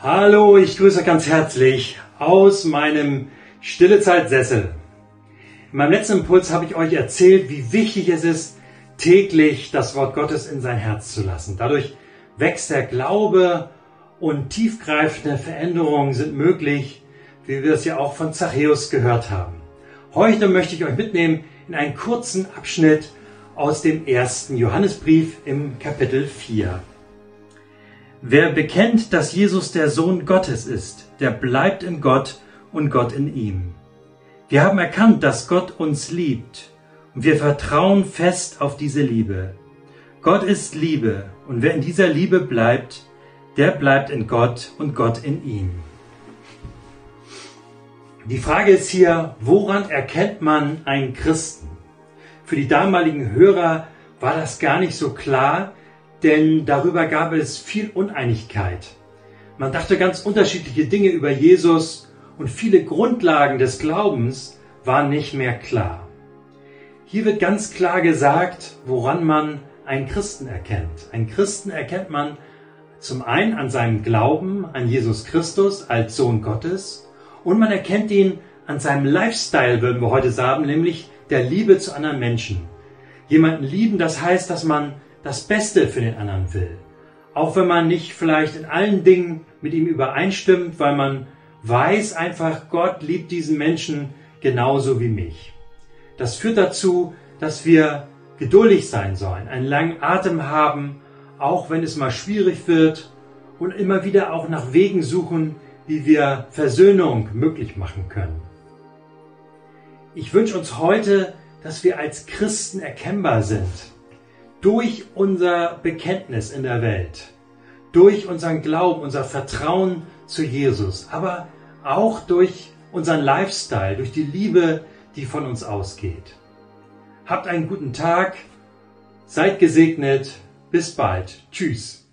Hallo, ich grüße ganz herzlich aus meinem Stillezeitsessel. In meinem letzten Impuls habe ich euch erzählt, wie wichtig es ist, täglich das Wort Gottes in sein Herz zu lassen. Dadurch wächst der Glaube und tiefgreifende Veränderungen sind möglich, wie wir es ja auch von Zachäus gehört haben. Heute möchte ich euch mitnehmen in einen kurzen Abschnitt aus dem ersten Johannesbrief im Kapitel 4. Wer bekennt, dass Jesus der Sohn Gottes ist, der bleibt in Gott und Gott in ihm. Wir haben erkannt, dass Gott uns liebt und wir vertrauen fest auf diese Liebe. Gott ist Liebe und wer in dieser Liebe bleibt, der bleibt in Gott und Gott in ihm. Die Frage ist hier, woran erkennt man einen Christen? Für die damaligen Hörer war das gar nicht so klar, denn darüber gab es viel Uneinigkeit. Man dachte ganz unterschiedliche Dinge über Jesus und viele Grundlagen des Glaubens waren nicht mehr klar. Hier wird ganz klar gesagt, woran man einen Christen erkennt. Einen Christen erkennt man zum einen an seinem Glauben an Jesus Christus als Sohn Gottes und man erkennt ihn an seinem Lifestyle, würden wir heute sagen, nämlich der Liebe zu anderen Menschen. Jemanden lieben, das heißt, dass man das Beste für den anderen will. Auch wenn man nicht vielleicht in allen Dingen mit ihm übereinstimmt, weil man weiß einfach, Gott liebt diesen Menschen genauso wie mich. Das führt dazu, dass wir geduldig sein sollen, einen langen Atem haben, auch wenn es mal schwierig wird und immer wieder auch nach Wegen suchen, wie wir Versöhnung möglich machen können. Ich wünsche uns heute, dass wir als Christen erkennbar sind durch unser Bekenntnis in der Welt, durch unseren Glauben, unser Vertrauen zu Jesus, aber auch durch unseren Lifestyle, durch die Liebe, die von uns ausgeht. Habt einen guten Tag, seid gesegnet, bis bald, tschüss.